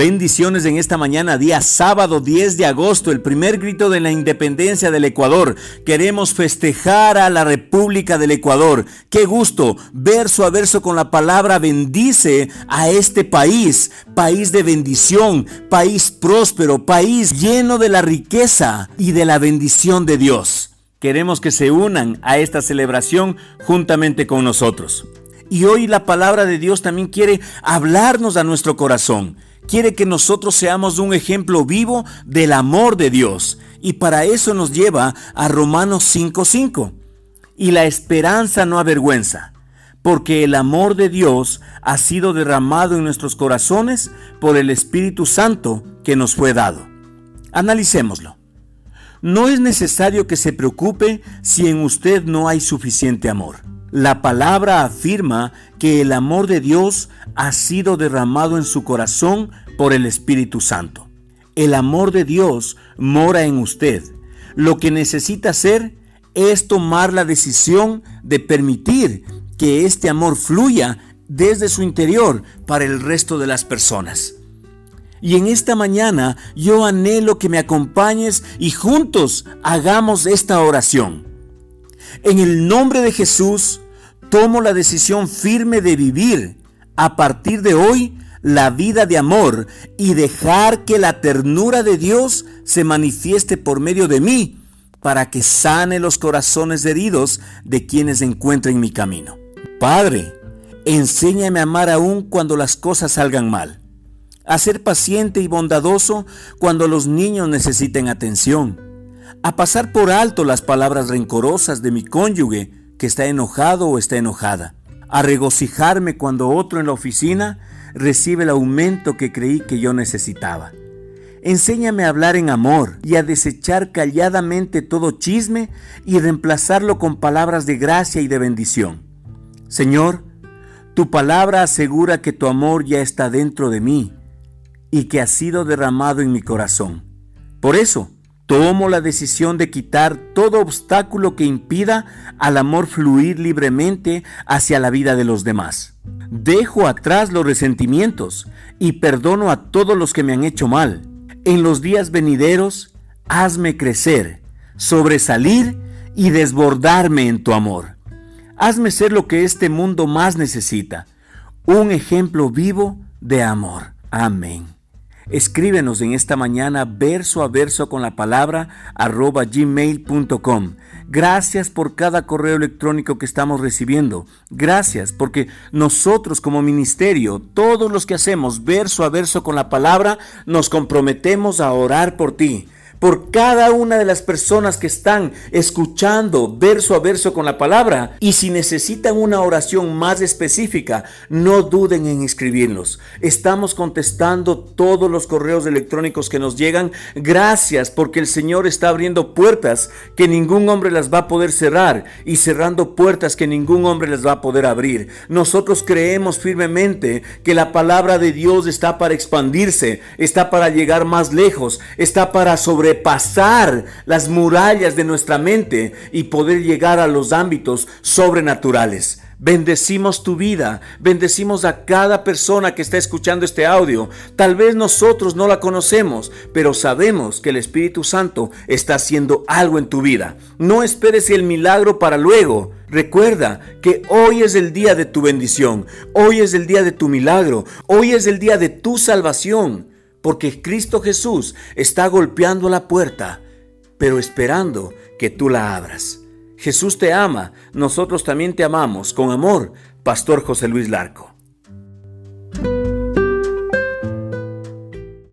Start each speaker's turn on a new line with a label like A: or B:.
A: Bendiciones en esta mañana, día sábado 10 de agosto, el primer grito de la independencia del Ecuador. Queremos festejar a la República del Ecuador. Qué gusto, verso a verso con la palabra bendice a este país, país de bendición, país próspero, país lleno de la riqueza y de la bendición de Dios. Queremos que se unan a esta celebración juntamente con nosotros. Y hoy la palabra de Dios también quiere hablarnos a nuestro corazón quiere que nosotros seamos un ejemplo vivo del amor de Dios. Y para eso nos lleva a Romanos 5:5. Y la esperanza no avergüenza, porque el amor de Dios ha sido derramado en nuestros corazones por el Espíritu Santo que nos fue dado. Analicémoslo. No es necesario que se preocupe si en usted no hay suficiente amor. La palabra afirma que el amor de Dios ha sido derramado en su corazón por el Espíritu Santo. El amor de Dios mora en usted. Lo que necesita hacer es tomar la decisión de permitir que este amor fluya desde su interior para el resto de las personas. Y en esta mañana yo anhelo que me acompañes y juntos hagamos esta oración. En el nombre de Jesús, tomo la decisión firme de vivir a partir de hoy la vida de amor y dejar que la ternura de Dios se manifieste por medio de mí para que sane los corazones heridos de quienes encuentren mi camino. Padre, enséñame a amar aún cuando las cosas salgan mal, a ser paciente y bondadoso cuando los niños necesiten atención, a pasar por alto las palabras rencorosas de mi cónyuge que está enojado o está enojada, a regocijarme cuando otro en la oficina recibe el aumento que creí que yo necesitaba. Enséñame a hablar en amor y a desechar calladamente todo chisme y reemplazarlo con palabras de gracia y de bendición. Señor, tu palabra asegura que tu amor ya está dentro de mí y que ha sido derramado en mi corazón. Por eso, Tomo la decisión de quitar todo obstáculo que impida al amor fluir libremente hacia la vida de los demás. Dejo atrás los resentimientos y perdono a todos los que me han hecho mal. En los días venideros, hazme crecer, sobresalir y desbordarme en tu amor. Hazme ser lo que este mundo más necesita, un ejemplo vivo de amor. Amén. Escríbenos en esta mañana verso a verso con la palabra arroba gmail.com. Gracias por cada correo electrónico que estamos recibiendo. Gracias porque nosotros como ministerio, todos los que hacemos verso a verso con la palabra, nos comprometemos a orar por ti por cada una de las personas que están escuchando verso a verso con la palabra. Y si necesitan una oración más específica, no duden en escribirnos. Estamos contestando todos los correos electrónicos que nos llegan. Gracias porque el Señor está abriendo puertas que ningún hombre las va a poder cerrar y cerrando puertas que ningún hombre les va a poder abrir. Nosotros creemos firmemente que la palabra de Dios está para expandirse, está para llegar más lejos, está para sobre pasar las murallas de nuestra mente y poder llegar a los ámbitos sobrenaturales. Bendecimos tu vida, bendecimos a cada persona que está escuchando este audio. Tal vez nosotros no la conocemos, pero sabemos que el Espíritu Santo está haciendo algo en tu vida. No esperes el milagro para luego. Recuerda que hoy es el día de tu bendición, hoy es el día de tu milagro, hoy es el día de tu salvación porque Cristo Jesús está golpeando la puerta, pero esperando que tú la abras. Jesús te ama, nosotros también te amamos. Con amor, Pastor José Luis Larco.